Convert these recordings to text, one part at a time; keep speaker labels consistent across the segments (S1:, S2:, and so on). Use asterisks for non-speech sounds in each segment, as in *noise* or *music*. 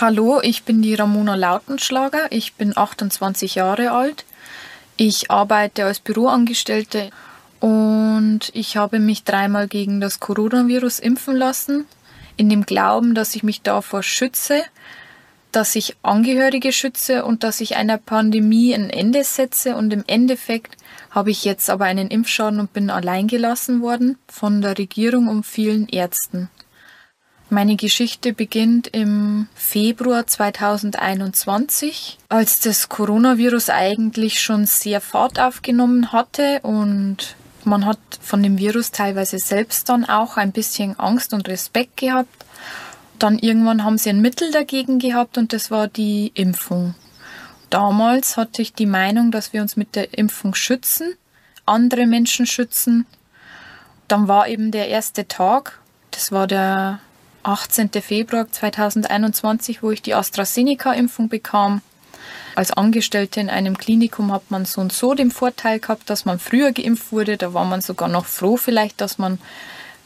S1: Hallo, ich bin die Ramona Lautenschlager. Ich bin 28 Jahre alt. Ich arbeite als Büroangestellte und ich habe mich dreimal gegen das Coronavirus impfen lassen, in dem Glauben, dass ich mich davor schütze, dass ich Angehörige schütze und dass ich einer Pandemie ein Ende setze. Und im Endeffekt habe ich jetzt aber einen Impfschaden und bin allein gelassen worden von der Regierung und vielen Ärzten. Meine Geschichte beginnt im Februar 2021, als das Coronavirus eigentlich schon sehr Fahrt aufgenommen hatte und man hat von dem Virus teilweise selbst dann auch ein bisschen Angst und Respekt gehabt. Dann irgendwann haben sie ein Mittel dagegen gehabt und das war die Impfung. Damals hatte ich die Meinung, dass wir uns mit der Impfung schützen, andere Menschen schützen. Dann war eben der erste Tag, das war der 18. Februar 2021, wo ich die AstraZeneca-Impfung bekam. Als Angestellte in einem Klinikum hat man so und so den Vorteil gehabt, dass man früher geimpft wurde. Da war man sogar noch froh vielleicht, dass man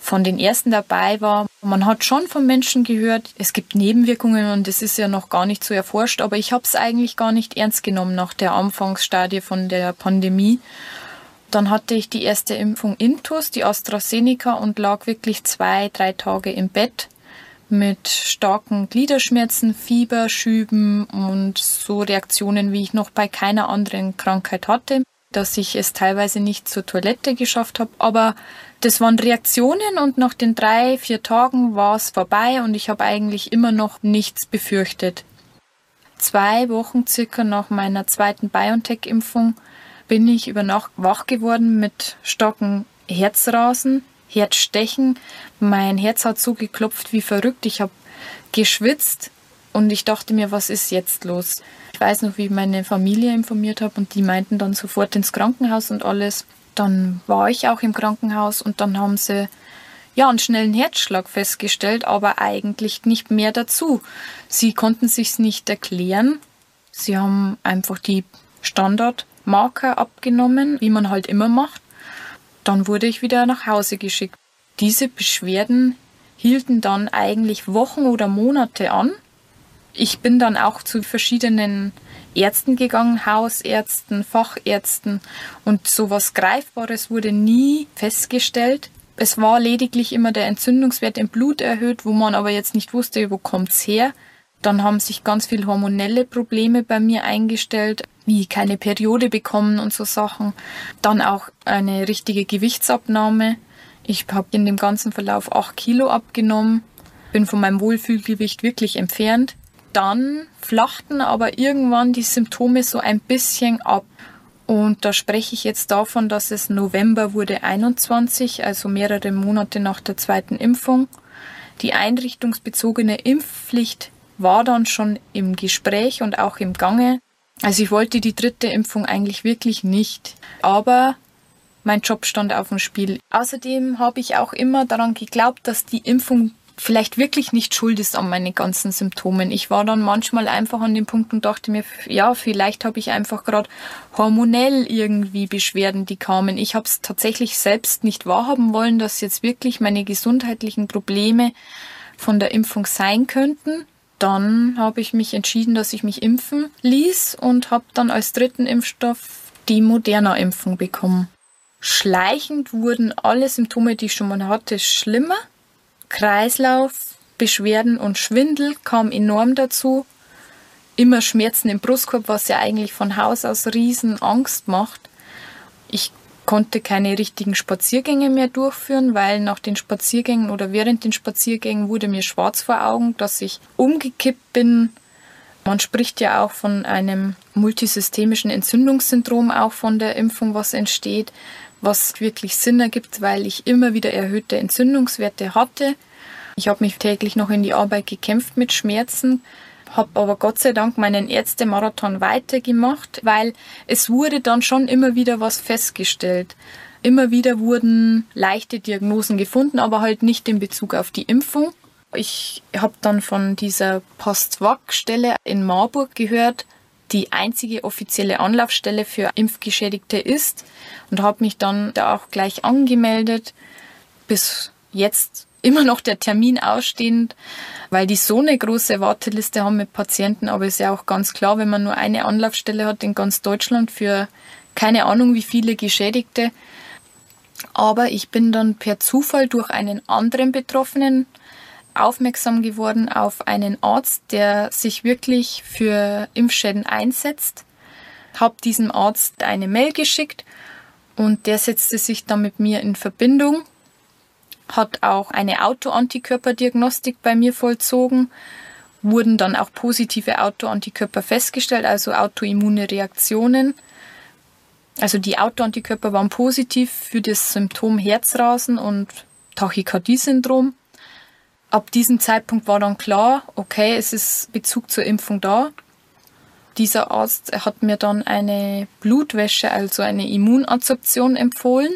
S1: von den ersten dabei war. Man hat schon von Menschen gehört, es gibt Nebenwirkungen und es ist ja noch gar nicht so erforscht, aber ich habe es eigentlich gar nicht ernst genommen nach der Anfangsstadie von der Pandemie. Dann hatte ich die erste Impfung Intus, die AstraZeneca und lag wirklich zwei, drei Tage im Bett mit starken Gliederschmerzen, Fieberschüben und so Reaktionen, wie ich noch bei keiner anderen Krankheit hatte, dass ich es teilweise nicht zur Toilette geschafft habe. Aber das waren Reaktionen und nach den drei, vier Tagen war es vorbei und ich habe eigentlich immer noch nichts befürchtet. Zwei Wochen circa nach meiner zweiten BioNTech-Impfung bin ich über Nacht wach geworden mit starken Herzrasen, Herzstechen. Mein Herz hat so geklopft wie verrückt. Ich habe geschwitzt und ich dachte mir, was ist jetzt los? Ich weiß noch, wie ich meine Familie informiert habe und die meinten dann sofort ins Krankenhaus und alles. Dann war ich auch im Krankenhaus und dann haben sie ja einen schnellen Herzschlag festgestellt, aber eigentlich nicht mehr dazu. Sie konnten sich's nicht erklären. Sie haben einfach die Standardmarker abgenommen, wie man halt immer macht. Dann wurde ich wieder nach Hause geschickt. Diese Beschwerden hielten dann eigentlich Wochen oder Monate an. Ich bin dann auch zu verschiedenen Ärzten gegangen, Hausärzten, Fachärzten und sowas Greifbares wurde nie festgestellt. Es war lediglich immer der Entzündungswert im Blut erhöht, wo man aber jetzt nicht wusste, wo kommt's her. Dann haben sich ganz viel hormonelle Probleme bei mir eingestellt wie keine Periode bekommen und so Sachen. Dann auch eine richtige Gewichtsabnahme. Ich habe in dem ganzen Verlauf acht Kilo abgenommen, bin von meinem Wohlfühlgewicht wirklich entfernt. Dann flachten aber irgendwann die Symptome so ein bisschen ab. Und da spreche ich jetzt davon, dass es November wurde 21, also mehrere Monate nach der zweiten Impfung. Die einrichtungsbezogene Impfpflicht war dann schon im Gespräch und auch im Gange. Also ich wollte die dritte Impfung eigentlich wirklich nicht, aber mein Job stand auf dem Spiel. Außerdem habe ich auch immer daran geglaubt, dass die Impfung vielleicht wirklich nicht schuld ist an meinen ganzen Symptomen. Ich war dann manchmal einfach an dem Punkt und dachte mir, ja, vielleicht habe ich einfach gerade hormonell irgendwie Beschwerden, die kamen. Ich habe es tatsächlich selbst nicht wahrhaben wollen, dass jetzt wirklich meine gesundheitlichen Probleme von der Impfung sein könnten dann habe ich mich entschieden, dass ich mich impfen ließ und habe dann als dritten Impfstoff die Moderna-Impfung bekommen. Schleichend wurden alle Symptome, die ich schon mal hatte, schlimmer. Kreislauf, Beschwerden und Schwindel kam enorm dazu. Immer Schmerzen im Brustkorb, was ja eigentlich von Haus aus riesen Angst macht. Ich konnte keine richtigen Spaziergänge mehr durchführen, weil nach den Spaziergängen oder während den Spaziergängen wurde mir schwarz vor Augen, dass ich umgekippt bin. Man spricht ja auch von einem multisystemischen Entzündungssyndrom, auch von der Impfung, was entsteht, was wirklich Sinn ergibt, weil ich immer wieder erhöhte Entzündungswerte hatte. Ich habe mich täglich noch in die Arbeit gekämpft mit Schmerzen, habe aber Gott sei Dank meinen Ärztemarathon weitergemacht, weil es wurde dann schon immer wieder was festgestellt. Immer wieder wurden leichte Diagnosen gefunden, aber halt nicht in Bezug auf die Impfung. Ich habe dann von dieser Postwag-Stelle in Marburg gehört, die einzige offizielle Anlaufstelle für Impfgeschädigte ist und habe mich dann da auch gleich angemeldet. Bis jetzt immer noch der Termin ausstehend, weil die so eine große Warteliste haben mit Patienten. Aber ist ja auch ganz klar, wenn man nur eine Anlaufstelle hat in ganz Deutschland für keine Ahnung wie viele Geschädigte. Aber ich bin dann per Zufall durch einen anderen Betroffenen aufmerksam geworden auf einen Arzt, der sich wirklich für Impfschäden einsetzt. Hab diesem Arzt eine Mail geschickt und der setzte sich dann mit mir in Verbindung hat auch eine Autoantikörperdiagnostik bei mir vollzogen, wurden dann auch positive Autoantikörper festgestellt, also autoimmune Reaktionen. Also die Autoantikörper waren positiv für das Symptom Herzrasen und Tachykardie-Syndrom. Ab diesem Zeitpunkt war dann klar, okay, es ist Bezug zur Impfung da. Dieser Arzt hat mir dann eine Blutwäsche, also eine Immunadsorption empfohlen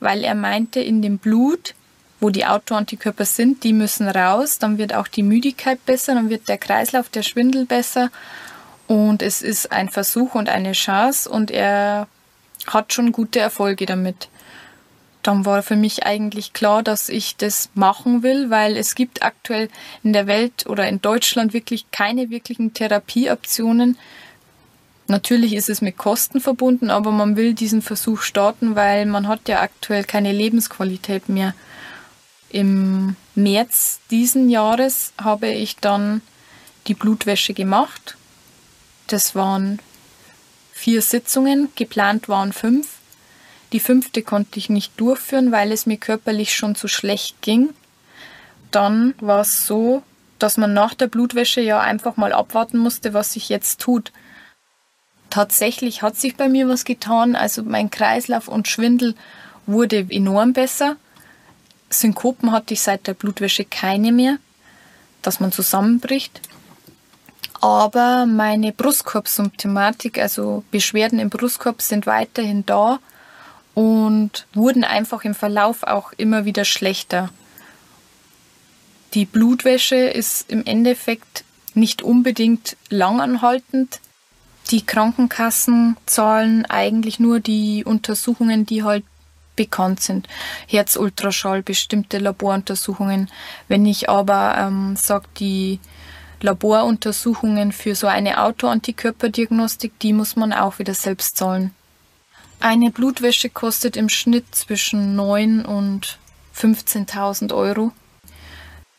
S1: weil er meinte, in dem Blut, wo die Autoantikörper sind, die müssen raus, dann wird auch die Müdigkeit besser, dann wird der Kreislauf, der Schwindel besser und es ist ein Versuch und eine Chance und er hat schon gute Erfolge damit. Dann war für mich eigentlich klar, dass ich das machen will, weil es gibt aktuell in der Welt oder in Deutschland wirklich keine wirklichen Therapieoptionen Natürlich ist es mit Kosten verbunden, aber man will diesen Versuch starten, weil man hat ja aktuell keine Lebensqualität mehr. Im März diesen Jahres habe ich dann die Blutwäsche gemacht. Das waren vier Sitzungen, geplant waren fünf. Die fünfte konnte ich nicht durchführen, weil es mir körperlich schon zu schlecht ging. Dann war es so, dass man nach der Blutwäsche ja einfach mal abwarten musste, was sich jetzt tut tatsächlich hat sich bei mir was getan. Also mein Kreislauf und Schwindel wurde enorm besser. Synkopen hatte ich seit der Blutwäsche keine mehr, dass man zusammenbricht. Aber meine Brustkorbsymptomatik, also Beschwerden im Brustkorb, sind weiterhin da und wurden einfach im Verlauf auch immer wieder schlechter. Die Blutwäsche ist im Endeffekt nicht unbedingt langanhaltend, die Krankenkassen zahlen eigentlich nur die Untersuchungen, die halt bekannt sind. Herzultraschall, bestimmte Laboruntersuchungen. Wenn ich aber ähm, sage, die Laboruntersuchungen für so eine Autoantikörperdiagnostik, die muss man auch wieder selbst zahlen. Eine Blutwäsche kostet im Schnitt zwischen 9 und 15.000 Euro.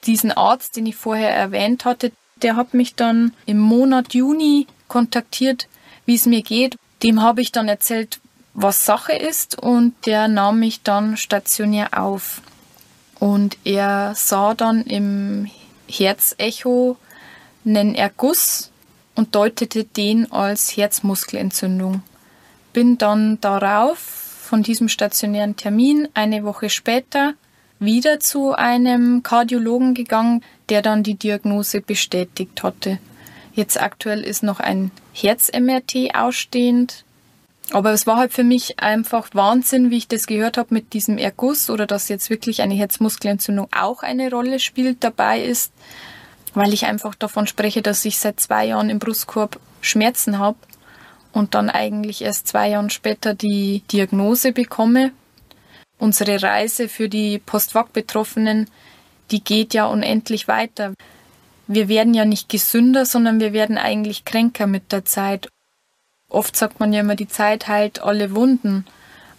S1: Diesen Arzt, den ich vorher erwähnt hatte, der hat mich dann im Monat Juni kontaktiert, wie es mir geht. Dem habe ich dann erzählt, was Sache ist und der nahm mich dann stationär auf. Und er sah dann im Herzecho einen Erguss und deutete den als Herzmuskelentzündung. Bin dann darauf von diesem stationären Termin eine Woche später wieder zu einem Kardiologen gegangen, der dann die Diagnose bestätigt hatte. Jetzt aktuell ist noch ein Herz-MRT ausstehend. Aber es war halt für mich einfach Wahnsinn, wie ich das gehört habe mit diesem Erguss oder dass jetzt wirklich eine Herzmuskelentzündung auch eine Rolle spielt, dabei ist, weil ich einfach davon spreche, dass ich seit zwei Jahren im Brustkorb Schmerzen habe und dann eigentlich erst zwei Jahre später die Diagnose bekomme. Unsere Reise für die Postwag-Betroffenen, die geht ja unendlich weiter wir werden ja nicht gesünder, sondern wir werden eigentlich kränker mit der Zeit. Oft sagt man ja immer, die Zeit heilt alle Wunden.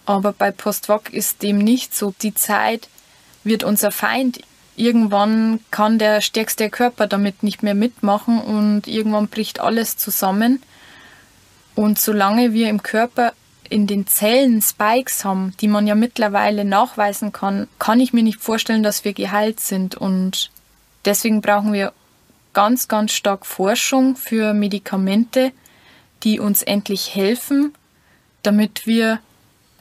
S1: Aber bei Postvoc ist dem nicht so. Die Zeit wird unser Feind. Irgendwann kann der stärkste Körper damit nicht mehr mitmachen und irgendwann bricht alles zusammen. Und solange wir im Körper in den Zellen Spikes haben, die man ja mittlerweile nachweisen kann, kann ich mir nicht vorstellen, dass wir geheilt sind. Und deswegen brauchen wir ganz, ganz stark Forschung für Medikamente, die uns endlich helfen, damit wir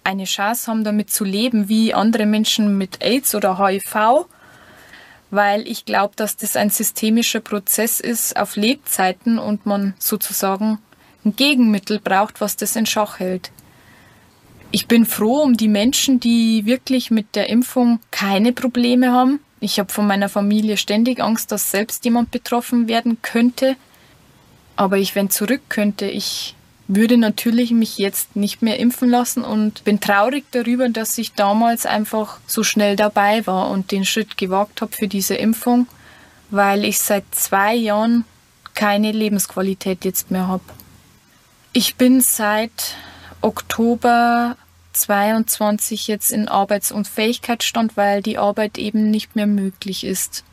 S1: eine Chance haben, damit zu leben, wie andere Menschen mit AIDS oder HIV, weil ich glaube, dass das ein systemischer Prozess ist auf Lebzeiten und man sozusagen ein Gegenmittel braucht, was das in Schach hält. Ich bin froh um die Menschen, die wirklich mit der Impfung keine Probleme haben. Ich habe von meiner Familie ständig Angst, dass selbst jemand betroffen werden könnte. Aber ich, wenn zurück könnte, ich würde natürlich mich jetzt nicht mehr impfen lassen und bin traurig darüber, dass ich damals einfach so schnell dabei war und den Schritt gewagt habe für diese Impfung, weil ich seit zwei Jahren keine Lebensqualität jetzt mehr habe. Ich bin seit Oktober 22 jetzt in Arbeits- und Fähigkeitsstand, weil die Arbeit eben nicht mehr möglich ist.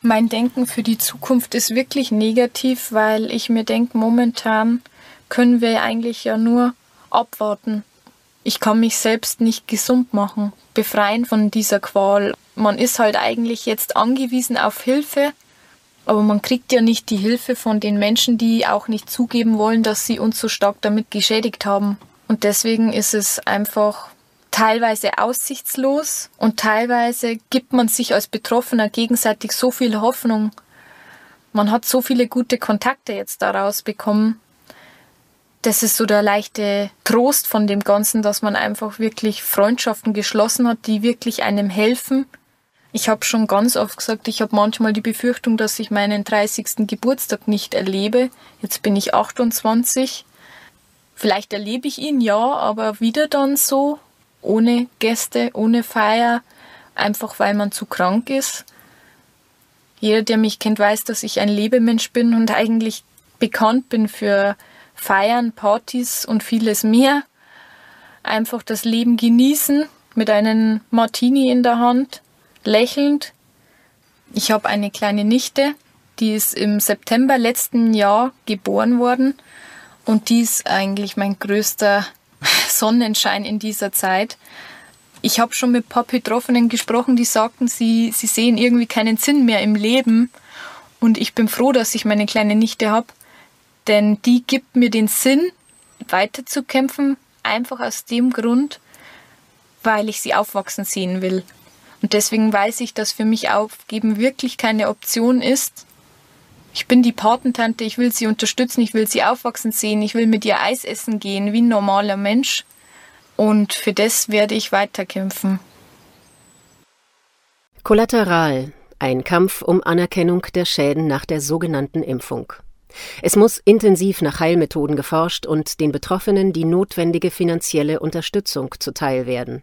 S1: Mein Denken für die Zukunft ist wirklich negativ, weil ich mir denke, momentan können wir eigentlich ja nur abwarten. Ich kann mich selbst nicht gesund machen, befreien von dieser Qual. Man ist halt eigentlich jetzt angewiesen auf Hilfe, aber man kriegt ja nicht die Hilfe von den Menschen, die auch nicht zugeben wollen, dass sie uns so stark damit geschädigt haben. Und deswegen ist es einfach teilweise aussichtslos und teilweise gibt man sich als Betroffener gegenseitig so viel Hoffnung. Man hat so viele gute Kontakte jetzt daraus bekommen. Das ist so der leichte Trost von dem Ganzen, dass man einfach wirklich Freundschaften geschlossen hat, die wirklich einem helfen, ich habe schon ganz oft gesagt, ich habe manchmal die Befürchtung, dass ich meinen 30. Geburtstag nicht erlebe. Jetzt bin ich 28. Vielleicht erlebe ich ihn ja, aber wieder dann so, ohne Gäste, ohne Feier, einfach weil man zu krank ist. Jeder, der mich kennt, weiß, dass ich ein Lebemensch bin und eigentlich bekannt bin für Feiern, Partys und vieles mehr. Einfach das Leben genießen mit einem Martini in der Hand lächelnd. Ich habe eine kleine Nichte, die ist im September letzten Jahr geboren worden und die ist eigentlich mein größter *laughs* Sonnenschein in dieser Zeit. Ich habe schon mit ein paar Betroffenen gesprochen, die sagten, sie, sie sehen irgendwie keinen Sinn mehr im Leben. Und ich bin froh, dass ich meine kleine Nichte habe, denn die gibt mir den Sinn, weiterzukämpfen, einfach aus dem Grund, weil ich sie aufwachsen sehen will. Und deswegen weiß ich, dass für mich Aufgeben wirklich keine Option ist. Ich bin die Patentante, ich will sie unterstützen, ich will sie aufwachsen sehen, ich will mit ihr Eis essen gehen, wie ein normaler Mensch. Und für das werde ich weiterkämpfen.
S2: Kollateral. Ein Kampf um Anerkennung der Schäden nach der sogenannten Impfung. Es muss intensiv nach Heilmethoden geforscht und den Betroffenen die notwendige finanzielle Unterstützung zuteil werden.